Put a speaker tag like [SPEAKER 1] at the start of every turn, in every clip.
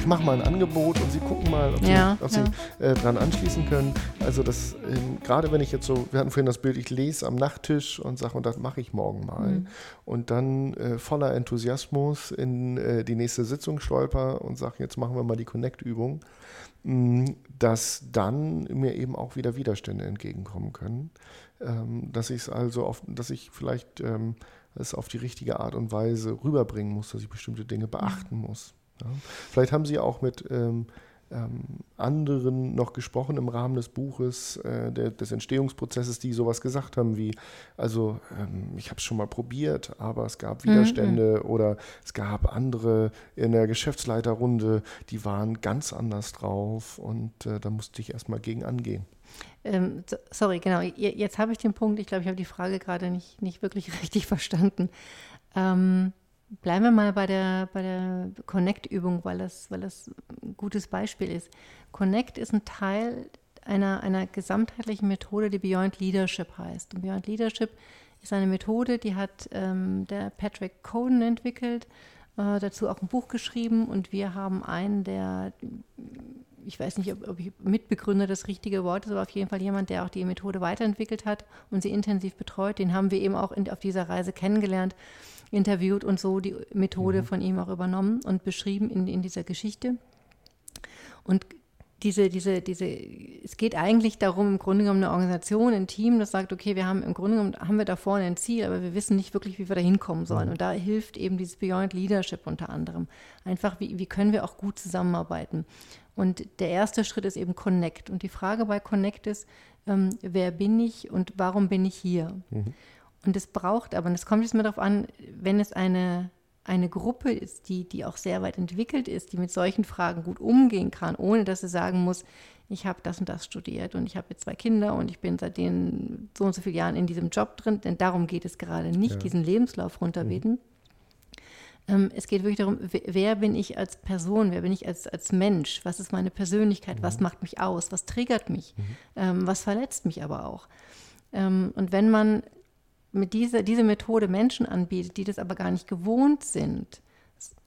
[SPEAKER 1] ich mache mal ein Angebot und Sie gucken mal, ob
[SPEAKER 2] Ja,
[SPEAKER 1] Sie, ob Sie äh, dran anschließen können. Also das, ähm, gerade wenn ich jetzt so, wir hatten vorhin das Bild, ich lese am Nachttisch und sage, und das mache ich morgen mal.
[SPEAKER 2] Mhm.
[SPEAKER 1] Und dann äh, voller Enthusiasmus in äh, die nächste Sitzung stolper und sage, jetzt machen wir mal die Connect-Übung, mh, dass dann mir eben auch wieder Widerstände entgegenkommen können. Ähm, dass ich es also auf, dass ich vielleicht ähm, es auf die richtige Art und Weise rüberbringen muss, dass ich bestimmte Dinge beachten muss. Ja. Vielleicht haben Sie auch mit ähm, ähm, anderen noch gesprochen im Rahmen des Buches, äh, der, des Entstehungsprozesses, die sowas gesagt haben wie, also ähm, ich habe es schon mal probiert, aber es gab Widerstände oder es gab andere in der Geschäftsleiterrunde, die waren ganz anders drauf und äh, da musste ich erstmal gegen angehen.
[SPEAKER 2] Ähm, so- sorry, genau. Je- Jetzt habe ich den Punkt. Ich glaube, ich habe die Frage gerade nicht, nicht wirklich richtig verstanden. Ähm, bleiben wir mal bei der, bei der Connect-Übung, weil das, weil das ein gutes Beispiel ist. Connect ist ein Teil einer, einer gesamtheitlichen Methode, die Beyond Leadership heißt. Und Beyond Leadership ist eine Methode, die hat ähm, der Patrick Coden entwickelt, äh, dazu auch ein Buch geschrieben und wir haben einen der ich weiß nicht, ob, ob ich Mitbegründer das richtige Wort ist, aber auf jeden Fall jemand, der auch die Methode weiterentwickelt hat und sie intensiv betreut. Den haben wir eben auch in, auf dieser Reise kennengelernt, interviewt und so die Methode von ihm auch übernommen und beschrieben in, in dieser Geschichte. Und diese, diese, diese, es geht eigentlich darum, im Grunde genommen eine Organisation, ein Team, das sagt, okay, wir haben im Grunde genommen, haben wir da vorne ein Ziel, aber wir wissen nicht wirklich, wie wir da hinkommen sollen. Und da hilft eben dieses Beyond Leadership unter anderem. Einfach, wie, wie können wir auch gut zusammenarbeiten. Und der erste Schritt ist eben Connect. Und die Frage bei Connect ist, ähm, wer bin ich und warum bin ich hier? Und es braucht aber, und es kommt jetzt mal darauf an, wenn es eine, eine Gruppe ist, die, die auch sehr weit entwickelt ist, die mit solchen Fragen gut umgehen kann, ohne dass sie sagen muss, ich habe das und das studiert und ich habe jetzt zwei Kinder und ich bin seit den so und so vielen Jahren in diesem Job drin, denn darum geht es gerade nicht,
[SPEAKER 1] Ja.
[SPEAKER 2] diesen Lebenslauf runterbeten. Ähm, es geht wirklich darum, wer, bin ich als Person, wer bin ich als, als Mensch, was ist meine Persönlichkeit, was macht mich aus, was triggert mich, ähm, was verletzt mich aber auch. Ähm, und wenn man mit dieser diese Methode Menschen anbietet, die das aber gar nicht gewohnt sind,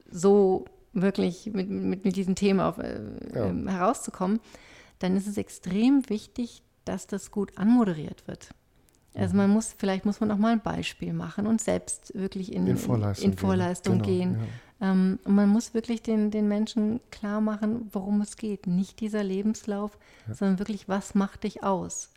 [SPEAKER 2] so wirklich mit, mit, mit diesem Thema auf, äh,
[SPEAKER 1] Ja.
[SPEAKER 2] ähm, herauszukommen, dann ist es extrem wichtig, dass das gut anmoderiert wird. Also man muss, vielleicht muss man auch mal ein Beispiel machen und selbst wirklich in,
[SPEAKER 1] In Vorleistung
[SPEAKER 2] in
[SPEAKER 1] gehen.
[SPEAKER 2] Vorleistung
[SPEAKER 1] Genau,
[SPEAKER 2] gehen. Ähm, und man muss wirklich den, den Menschen klar machen, worum es geht. Nicht dieser Lebenslauf, sondern wirklich, was macht dich aus?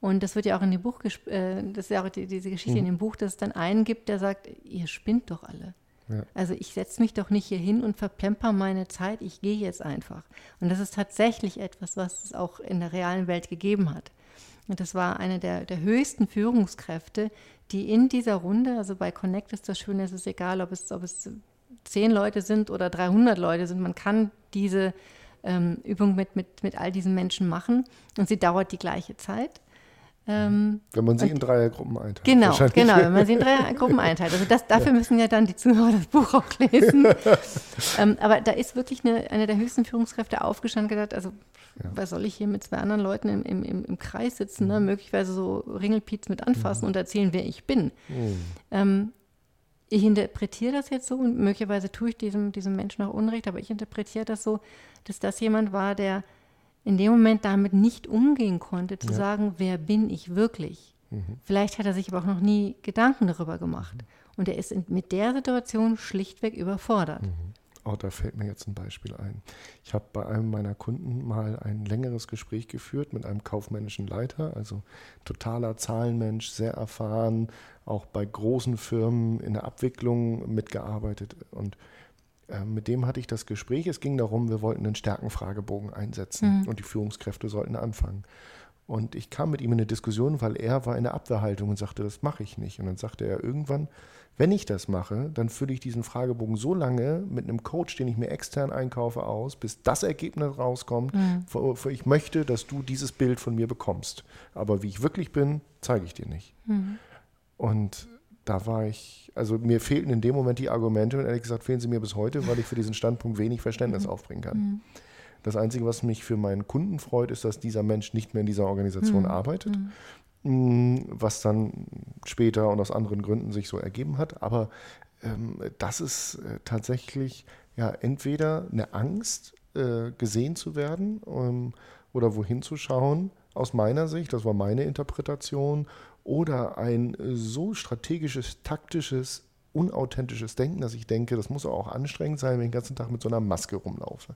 [SPEAKER 2] Und das wird ja auch in dem Buch, äh, das ist ja auch die, diese Geschichte in dem Buch, dass es dann einen gibt, der sagt, ihr spinnt doch alle.
[SPEAKER 1] Ja.
[SPEAKER 2] Also ich setze mich doch nicht hier hin und verplemper meine Zeit, ich gehe jetzt einfach. Und das ist tatsächlich etwas, was es auch in der realen Welt gegeben hat. Und das war eine der, der höchsten Führungskräfte, die in dieser Runde, also bei Connect ist das Schöne, es ist egal, ob es, ob es zehn Leute sind oder 300 Leute sind, man kann diese ähm, Übung mit, mit, mit all diesen Menschen machen und sie dauert die gleiche Zeit. Ähm,
[SPEAKER 1] Wenn man sie
[SPEAKER 2] Und-
[SPEAKER 1] in Dreiergruppen einteilt.
[SPEAKER 2] Genau, genau, wenn man sie in drei Gruppen einteilt. Also das, dafür müssen ja dann die Zuhörer das Buch auch lesen. ähm, aber da ist wirklich eine, eine der höchsten Führungskräfte aufgestanden und gesagt, also was soll ich hier mit zwei anderen Leuten im, im, im, im Kreis sitzen, ne? möglicherweise so Ringelpiez mit anfassen und erzählen, wer ich bin.
[SPEAKER 1] Mhm.
[SPEAKER 2] Ähm, ich interpretiere das jetzt so und möglicherweise tue ich diesem, diesem Menschen auch Unrecht, aber ich interpretiere das so, dass das jemand war, der in dem Moment damit nicht umgehen konnte, zu
[SPEAKER 1] Ja.
[SPEAKER 2] sagen, wer bin ich wirklich? Vielleicht hat er sich aber auch noch nie Gedanken darüber gemacht. Und er ist in, mit der Situation schlichtweg überfordert.
[SPEAKER 1] Oh, da fällt mir jetzt ein Beispiel ein. Ich habe bei einem meiner Kunden mal ein längeres Gespräch geführt mit einem kaufmännischen Leiter, also totaler Zahlenmensch, sehr erfahren, auch bei großen Firmen in der Abwicklung mitgearbeitet. Und mit dem hatte ich das Gespräch. Es ging darum, wir wollten einen Stärkenfragebogen einsetzen und die Führungskräfte sollten anfangen. Und ich kam mit ihm in eine Diskussion, weil er war in der Abwehrhaltung und sagte, das mache ich nicht. Und dann sagte er irgendwann, wenn ich das mache, dann fülle ich diesen Fragebogen so lange mit einem Coach, den ich mir extern einkaufe, aus, bis das Ergebnis rauskommt, wo ich möchte, dass du dieses Bild von mir bekommst. Aber wie ich wirklich bin, zeige ich dir nicht. Und da war ich, also mir fehlten in dem Moment die Argumente und ehrlich gesagt fehlen sie mir bis heute, weil ich für diesen Standpunkt wenig Verständnis aufbringen kann. Das Einzige, was mich für meinen Kunden freut, ist, dass dieser Mensch nicht mehr in dieser Organisation arbeitet, Mm, was dann später und aus anderen Gründen sich so ergeben hat. Aber ähm, das ist äh, tatsächlich ja entweder eine Angst, äh, gesehen zu werden ähm, oder wohin zu schauen, aus meiner Sicht, das war meine Interpretation, oder ein so strategisches, taktisches, unauthentisches Denken, dass ich denke, das muss auch anstrengend sein, wenn ich den ganzen Tag mit so einer Maske rumlaufe.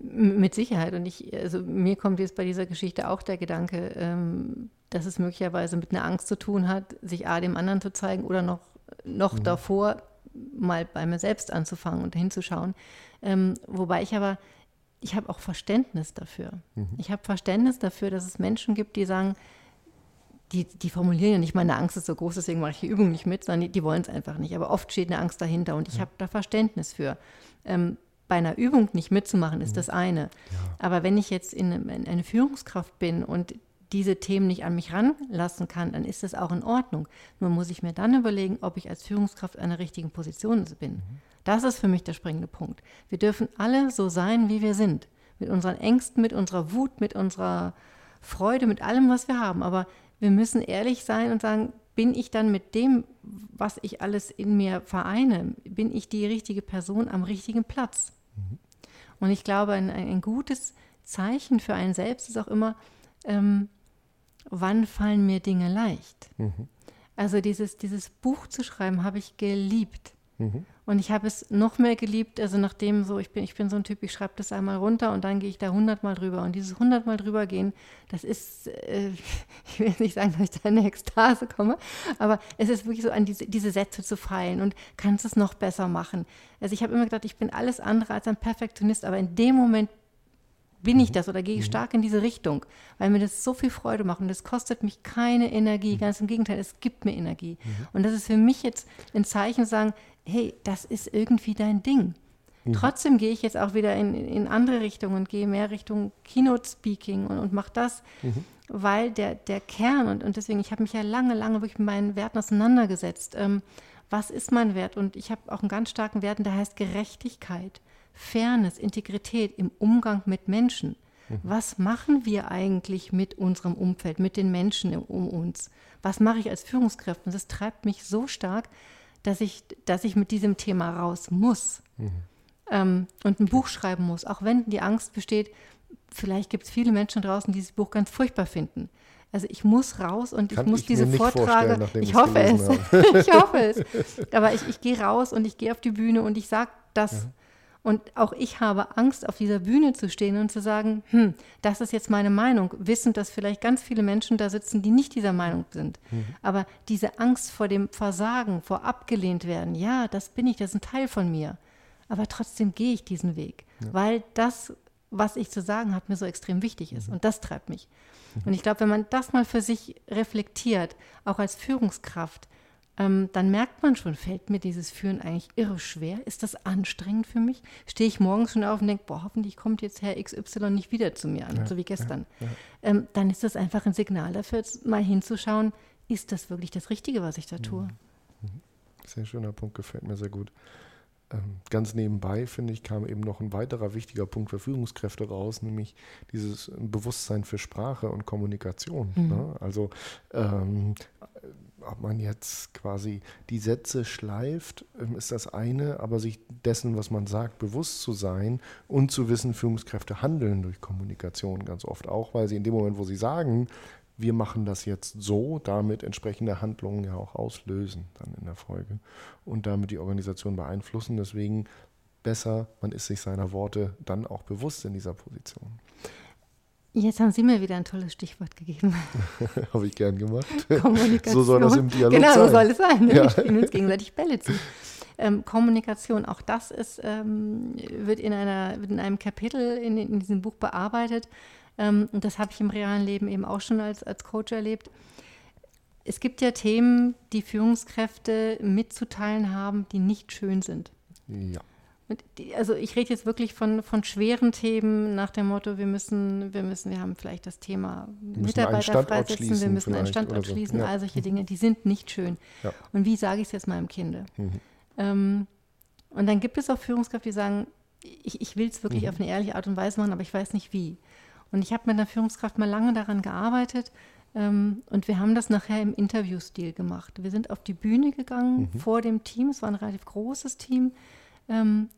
[SPEAKER 2] Mit Sicherheit. Und ich, also mir kommt jetzt bei dieser Geschichte auch der Gedanke, ähm, dass es möglicherweise mit einer Angst zu tun hat, sich A dem anderen zu zeigen oder noch, noch mhm. davor mal bei mir selbst anzufangen und hinzuschauen. Ähm, wobei ich aber, ich habe auch Verständnis dafür. Mhm. Ich habe Verständnis dafür, dass es Menschen gibt, die sagen, die, die formulieren ja nicht, meine Angst ist so groß, deswegen mache ich die Übung nicht mit, sondern die, die wollen es einfach nicht. Aber oft steht eine Angst dahinter und ich ja. habe da Verständnis für. Ähm, bei einer Übung nicht mitzumachen, ist mhm. das eine. Ja. Aber wenn ich jetzt in, in eine Führungskraft bin und diese Themen nicht an mich ranlassen kann, dann ist das auch in Ordnung. Nur muss ich mir dann überlegen, ob ich als Führungskraft in einer richtigen Position bin. Mhm. Das ist für mich der springende Punkt. Wir dürfen alle so sein, wie wir sind. Mit unseren Ängsten, mit unserer Wut, mit unserer Freude, mit allem, was wir haben. Aber wir müssen ehrlich sein und sagen, bin ich dann mit dem, was ich alles in mir vereine, bin ich die richtige Person am richtigen Platz? Mhm. Und ich glaube, ein, ein, gutes Zeichen für einen selbst ist auch immer, ähm, wann fallen mir Dinge leicht? Mhm. Also dieses, dieses Buch zu schreiben, habe ich geliebt. Mhm. Und ich habe es noch mehr geliebt, also nachdem so, ich bin, ich bin so ein Typ, ich schreibe das einmal runter und dann gehe ich da hundertmal drüber. Und dieses hundertmal drüber gehen, das ist, äh, ich will nicht sagen, dass ich da in eine Ekstase komme, aber es ist wirklich so, an diese, diese Sätze zu feilen und kannst es noch besser machen. Also ich habe immer gedacht, ich bin alles andere als ein Perfektionist, aber in dem Moment bin ich mhm. das oder gehe ich mhm. stark in diese Richtung, weil mir das so viel Freude macht und das kostet mich keine Energie, mhm. ganz im Gegenteil, es gibt mir Energie. Und das ist für mich jetzt ein Zeichen zu sagen, hey, das ist irgendwie dein Ding. Trotzdem gehe ich jetzt auch wieder in, in andere Richtungen und gehe mehr Richtung Keynote-Speaking und, und mache das, mhm. weil der, der Kern, und, und deswegen, ich habe mich ja lange, lange wirklich mit meinen Werten auseinandergesetzt. Ähm, was ist mein Wert? Und ich habe auch einen ganz starken Wert, der heißt Gerechtigkeit. Fairness, Integrität im Umgang mit Menschen. Mhm. Was machen wir eigentlich mit unserem Umfeld, mit den Menschen um uns? Was mache ich als Führungskraft? Und das treibt mich so stark, dass ich, dass ich mit diesem Thema raus muss mhm. ähm, und ein Buch schreiben muss, auch wenn die Angst besteht, vielleicht gibt es viele Menschen draußen, die dieses Buch ganz furchtbar finden. Also ich muss raus und Kann ich muss ich diese Vorträge. Ich hoffe es. ich hoffe es. Aber ich, ich gehe raus und ich gehe auf die Bühne und ich sage das, ja. Und auch ich habe Angst, auf dieser Bühne zu stehen und zu sagen, hm, das ist jetzt meine Meinung, wissend, dass vielleicht ganz viele Menschen da sitzen, die nicht dieser Meinung sind. Mhm. Aber diese Angst vor dem Versagen, vor abgelehnt werden, ja, das bin ich, das ist ein Teil von mir. Aber trotzdem gehe ich diesen Weg, ja. weil das, was ich zu sagen habe, mir so extrem wichtig ist. Mhm. Und das treibt mich. Mhm. Und ich glaube, wenn man das mal für sich reflektiert, auch als Führungskraft, ähm, dann merkt man schon, fällt mir dieses Führen eigentlich irre schwer? Ist das anstrengend für mich? Stehe ich morgens schon auf und denke, boah, hoffentlich kommt jetzt Herr XY nicht wieder zu mir an, ja, so wie gestern. Ja, ja. Ähm, dann ist das einfach ein Signal dafür, mal hinzuschauen, ist das wirklich das Richtige, was ich da tue? Mhm.
[SPEAKER 1] Mhm. Sehr schöner Punkt, gefällt mir sehr gut. Ähm, ganz nebenbei, finde ich, kam eben noch ein weiterer wichtiger Punkt für Führungskräfte raus, nämlich dieses Bewusstsein für Sprache und Kommunikation. Mhm. Ne? Also ähm, ob man jetzt quasi die Sätze schleift, ähm, ist das eine, aber sich dessen, was man sagt, bewusst zu sein und zu wissen, Führungskräfte handeln durch Kommunikation ganz oft auch, weil sie in dem Moment, wo sie sagen, wir machen das jetzt so, damit entsprechende Handlungen ja auch auslösen dann in der Folge und damit die Organisation beeinflussen. Deswegen besser, man ist sich seiner Worte dann auch bewusst in dieser Position.
[SPEAKER 2] Jetzt haben Sie mir wieder ein tolles Stichwort gegeben.
[SPEAKER 1] Habe ich gern gemacht.
[SPEAKER 2] Kommunikation.
[SPEAKER 1] So soll das im Dialog
[SPEAKER 2] genau,
[SPEAKER 1] sein.
[SPEAKER 2] Genau, so soll es sein. Ja. Wir spielen uns gegenseitig Bälle zu. Ähm, Kommunikation, auch das ist, ähm, wird, in einer, wird in einem Kapitel in, in diesem Buch bearbeitet. Ähm, und das habe ich im realen Leben eben auch schon als, als Coach erlebt. Es gibt ja Themen, die Führungskräfte mitzuteilen haben, die nicht schön sind.
[SPEAKER 1] Ja
[SPEAKER 2] also ich rede jetzt wirklich von, von schweren Themen nach dem Motto, wir müssen, wir müssen, wir haben vielleicht das Thema Mitarbeiter freisetzen, wir müssen einen Standort so. schließen, ja. all solche Dinge, die sind nicht schön. Ja. Und wie sage ich es jetzt meinem Kind? Mhm. Ähm, und dann gibt es auch Führungskräfte, die sagen, ich, ich will es wirklich mhm. auf eine ehrliche Art und Weise machen, aber ich weiß nicht wie. Und ich habe mit einer Führungskraft mal lange daran gearbeitet, ähm, und wir haben das nachher im Interviewstil gemacht. Wir sind auf die Bühne gegangen mhm. vor dem Team, es war ein relativ großes Team, ähm,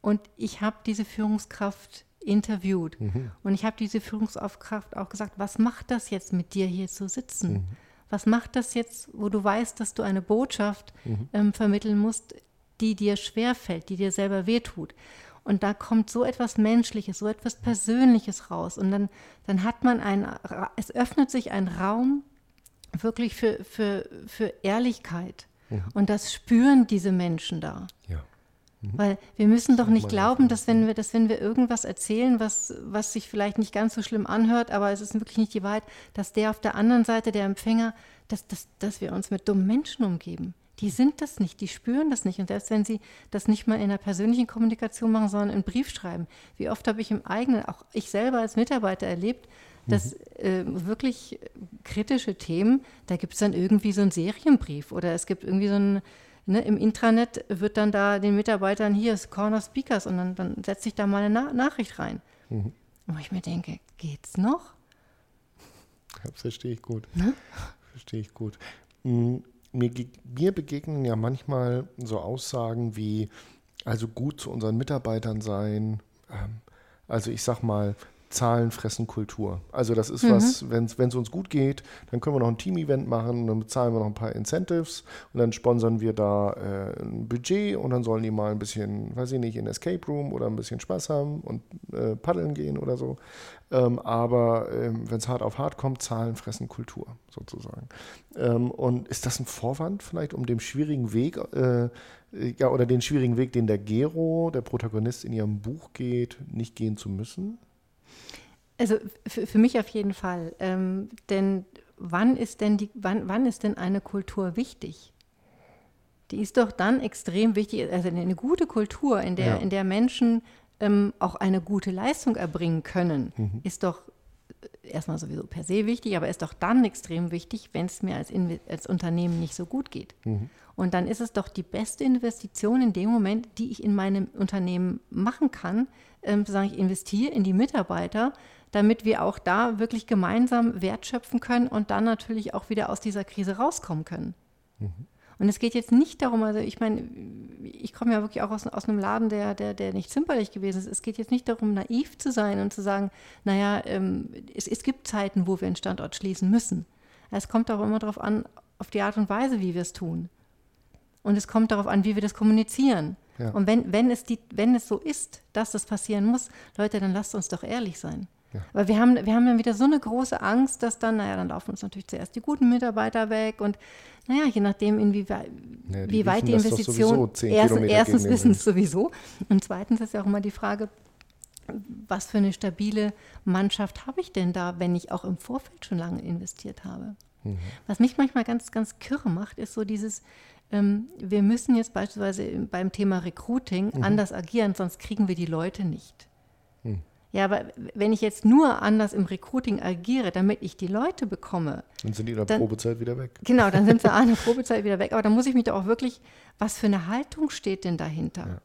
[SPEAKER 2] und ich habe diese Führungskraft interviewt. Mhm. Und ich habe diese Führungskraft auch gesagt, was macht das jetzt mit dir hier zu sitzen? Mhm. Was macht das jetzt, wo du weißt, dass du eine Botschaft mhm. ähm, vermitteln musst, die dir schwerfällt, die dir selber wehtut? Und da kommt so etwas Menschliches, so etwas Persönliches raus. Und dann, dann hat man ein, es öffnet sich ein Raum wirklich für, für, für Ehrlichkeit. Und das spüren diese Menschen da.
[SPEAKER 1] Ja.
[SPEAKER 2] Mhm. Weil wir müssen doch nicht glauben, dass wenn wir, dass wenn wir irgendwas erzählen, was, was sich vielleicht nicht ganz so schlimm anhört, aber es ist wirklich nicht die Wahrheit, dass der auf der anderen Seite, der Empfänger, dass, dass, dass wir uns mit dummen Menschen umgeben. Die sind das nicht, die spüren das nicht. Und selbst wenn sie das nicht mal in einer persönlichen Kommunikation machen, sondern einen Brief schreiben. Wie oft habe ich im eigenen, auch ich selber als Mitarbeiter erlebt, dass mhm. äh, wirklich kritische Themen, da gibt es dann irgendwie so einen Serienbrief oder es gibt irgendwie so einen ne, im Intranet wird dann da den Mitarbeitern hier ist Corner Speakers und dann, dann setze ich da mal eine Na Nachricht rein. Mhm. Wo ich mir denke, geht's noch?
[SPEAKER 1] Das verstehe ich gut. Ne? Verstehe ich gut. Mir, mir begegnen ja manchmal so Aussagen wie, also gut zu unseren Mitarbeitern sein. Ähm, also ich sag mal, Zahlen fressen Kultur. Also das ist mhm. was, wenn es uns gut geht, dann können wir noch ein Team-Event machen, dann bezahlen wir noch ein paar Incentives und dann sponsern wir da äh, ein Budget und dann sollen die mal ein bisschen, weiß ich nicht, in Escape Room oder ein bisschen Spaß haben und äh, paddeln gehen oder so. Ähm, aber ähm, wenn es hart auf hart kommt, Zahlen fressen Kultur sozusagen. Ähm, und ist das ein Vorwand vielleicht, um dem schwierigen Weg, äh, ja, oder den schwierigen Weg, den der Gero, der Protagonist in ihrem Buch geht, nicht gehen zu müssen?
[SPEAKER 2] Also für, für mich auf jeden Fall. Ähm, denn wann ist denn die, wann, wann ist denn eine Kultur wichtig? Die ist doch dann extrem wichtig, also eine gute Kultur, in der, ja. in der Menschen ähm, auch eine gute Leistung erbringen können, mhm. ist doch erstmal sowieso per se wichtig, aber ist doch dann extrem wichtig, wenn es mir als, als Unternehmen nicht so gut geht. Mhm. Und dann ist es doch die beste Investition in dem Moment, die ich in meinem Unternehmen machen kann, ähm, zu sagen, ich investiere in die Mitarbeiter, damit wir auch da wirklich gemeinsam Wert schöpfen können und dann natürlich auch wieder aus dieser Krise rauskommen können. Mhm. Und es geht jetzt nicht darum, also ich meine, ich komme ja wirklich auch aus, aus einem Laden, der, der, der nicht zimperlich gewesen ist. Es geht jetzt nicht darum, naiv zu sein und zu sagen, naja, ähm, es, es gibt Zeiten, wo wir einen Standort schließen müssen. Es kommt auch immer darauf an, auf die Art und Weise, wie wir es tun. Und es kommt darauf an, wie wir das kommunizieren. Ja. Und wenn, wenn, es die, wenn es so ist, dass das passieren muss, Leute, dann lasst uns doch ehrlich sein. Ja. Aber wir haben, wir haben dann wieder so eine große Angst, dass dann, naja, dann laufen uns natürlich zuerst die guten Mitarbeiter weg und naja, je nachdem, inwieweit ja, wie weit die Investition, erst, erstens wissen es sowieso und zweitens ist ja auch immer die Frage, was für eine stabile Mannschaft habe ich denn da, wenn ich auch im Vorfeld schon lange investiert habe. Mhm. Was mich manchmal ganz, ganz kirre macht, ist so dieses, ähm, wir müssen jetzt beispielsweise beim Thema Recruiting mhm. anders agieren, sonst kriegen wir die Leute nicht. Mhm. Ja, aber wenn ich jetzt nur anders im Recruiting agiere, damit ich die Leute bekomme.
[SPEAKER 1] Dann sind die in der dann, Probezeit wieder weg.
[SPEAKER 2] Genau, dann sind sie in der Probezeit wieder weg. Aber dann muss ich mich doch auch wirklich, was für eine Haltung steht denn dahinter?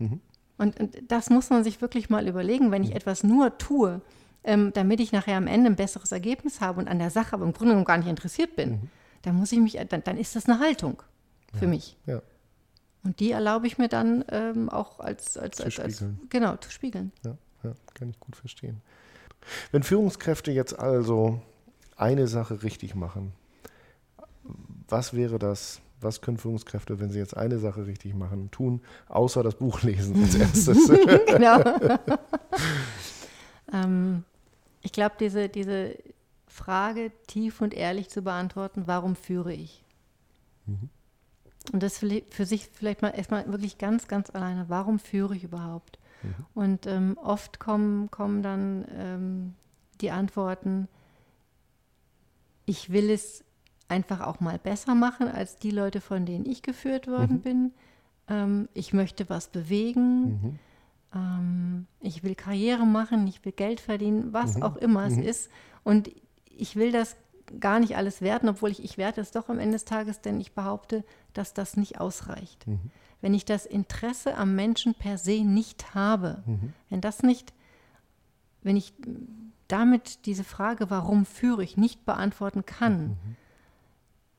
[SPEAKER 2] Ja. Mhm. Und, und, das muss man sich wirklich mal überlegen, wenn ich mhm. etwas nur tue, ähm, damit ich nachher am Ende ein besseres Ergebnis habe und an der Sache aber im Grunde genommen gar nicht interessiert bin, mhm. dann muss ich mich, dann, dann ist das eine Haltung für
[SPEAKER 1] ja.
[SPEAKER 2] mich.
[SPEAKER 1] Ja.
[SPEAKER 2] Und die erlaube ich mir dann ähm, auch als, als, als, als, genau, zu spiegeln.
[SPEAKER 1] Ja, kann ich gut verstehen. Wenn Führungskräfte jetzt also eine Sache richtig machen, was wäre das? Was können Führungskräfte, wenn sie jetzt eine Sache richtig machen, tun, außer das Buch lesen als erstes? genau.
[SPEAKER 2] ähm, ich glaube, diese, diese Frage tief und ehrlich zu beantworten, warum führe ich? Mhm. Und das für sich vielleicht mal erstmal wirklich ganz, ganz alleine, warum führe ich überhaupt? Mhm. Und ähm, oft kommen, kommen dann ähm, die Antworten, ich will es einfach auch mal besser machen als die Leute, von denen ich geführt worden mhm. bin. Ähm, ich möchte was bewegen. Mhm. Ähm, ich will Karriere machen, ich will Geld verdienen, was mhm. auch immer es mhm. ist. Und ich will das gar nicht alles werten, obwohl ich, ich werte es doch am Ende des Tages, denn ich behaupte, dass das nicht ausreicht. Mhm wenn ich das Interesse am Menschen per se nicht habe, mhm. wenn das nicht, wenn ich damit diese Frage, warum führe ich, nicht beantworten kann, mhm.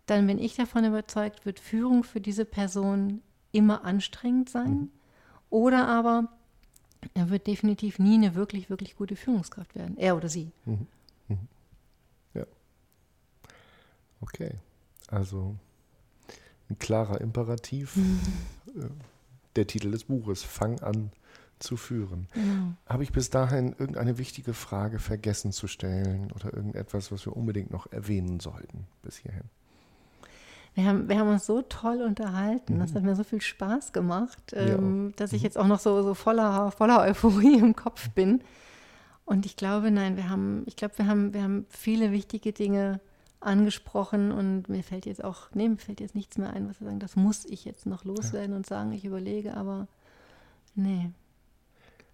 [SPEAKER 2] dann bin ich davon überzeugt, wird Führung für diese Person immer anstrengend sein. Mhm. Oder aber er wird definitiv nie eine wirklich, wirklich gute Führungskraft werden. Er oder sie. Mhm. Mhm.
[SPEAKER 1] Ja. Okay. Also ein klarer Imperativ. Mhm. Der Titel des Buches, Fang an zu führen. Genau. Habe ich bis dahin irgendeine wichtige Frage vergessen zu stellen oder irgendetwas, was wir unbedingt noch erwähnen sollten bis hierhin?
[SPEAKER 2] Wir haben, wir haben uns so toll unterhalten. Mhm. Das hat mir so viel Spaß gemacht, ähm, dass ich mhm. jetzt auch noch so, so voller, voller Euphorie im Kopf bin. Und ich glaube, nein, wir haben, ich glaube, wir haben, wir haben viele wichtige Dinge angesprochen und mir fällt jetzt auch, nee, mir fällt jetzt nichts mehr ein, was wir sagen, das muss ich jetzt noch loswerden ja. und sagen, ich überlege, aber nee.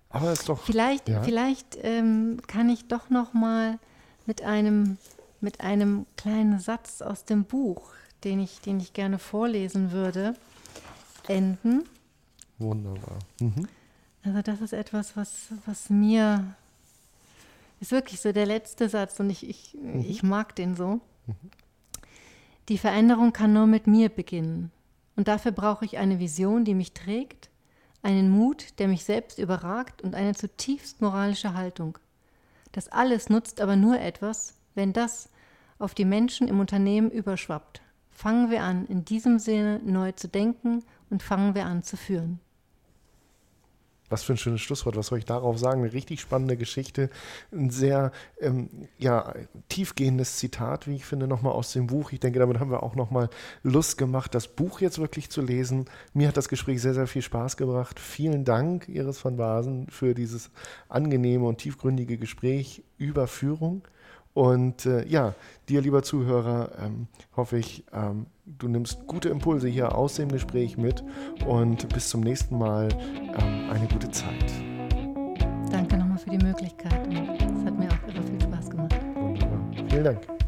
[SPEAKER 1] Aber ist doch.
[SPEAKER 2] Vielleicht, ja. vielleicht ähm, kann ich doch noch mal mit einem, mit einem kleinen Satz aus dem Buch, den ich, den ich gerne vorlesen würde, enden.
[SPEAKER 1] Wunderbar. Mhm.
[SPEAKER 2] Also das ist etwas, was, was mir ist wirklich so der letzte Satz und ich, ich, mhm. ich mag den so. Mhm. Die Veränderung kann nur mit mir beginnen. Und dafür brauche ich eine Vision, die mich trägt, einen Mut, der mich selbst überragt und eine zutiefst moralische Haltung. Das alles nutzt aber nur etwas, wenn das auf die Menschen im Unternehmen überschwappt. Fangen wir an, in diesem Sinne neu zu denken und fangen wir an zu führen.
[SPEAKER 1] Was für ein schönes Schlusswort. Was soll ich darauf sagen? Eine richtig spannende Geschichte. Ein sehr ähm, ja, tiefgehendes Zitat, wie ich finde, nochmal aus dem Buch. Ich denke, damit haben wir auch nochmal Lust gemacht, das Buch jetzt wirklich zu lesen. Mir hat das Gespräch sehr, sehr viel Spaß gebracht. Vielen Dank, Iris von Basen, für dieses angenehme und tiefgründige Gespräch über Führung. Und äh, ja, dir, lieber Zuhörer, ähm, hoffe ich, ähm, du nimmst gute Impulse hier aus dem Gespräch mit und bis zum nächsten Mal ähm, eine gute Zeit.
[SPEAKER 2] Danke nochmal für die Möglichkeit. Es hat mir auch irre viel Spaß gemacht.
[SPEAKER 1] Wunderbar. Vielen Dank.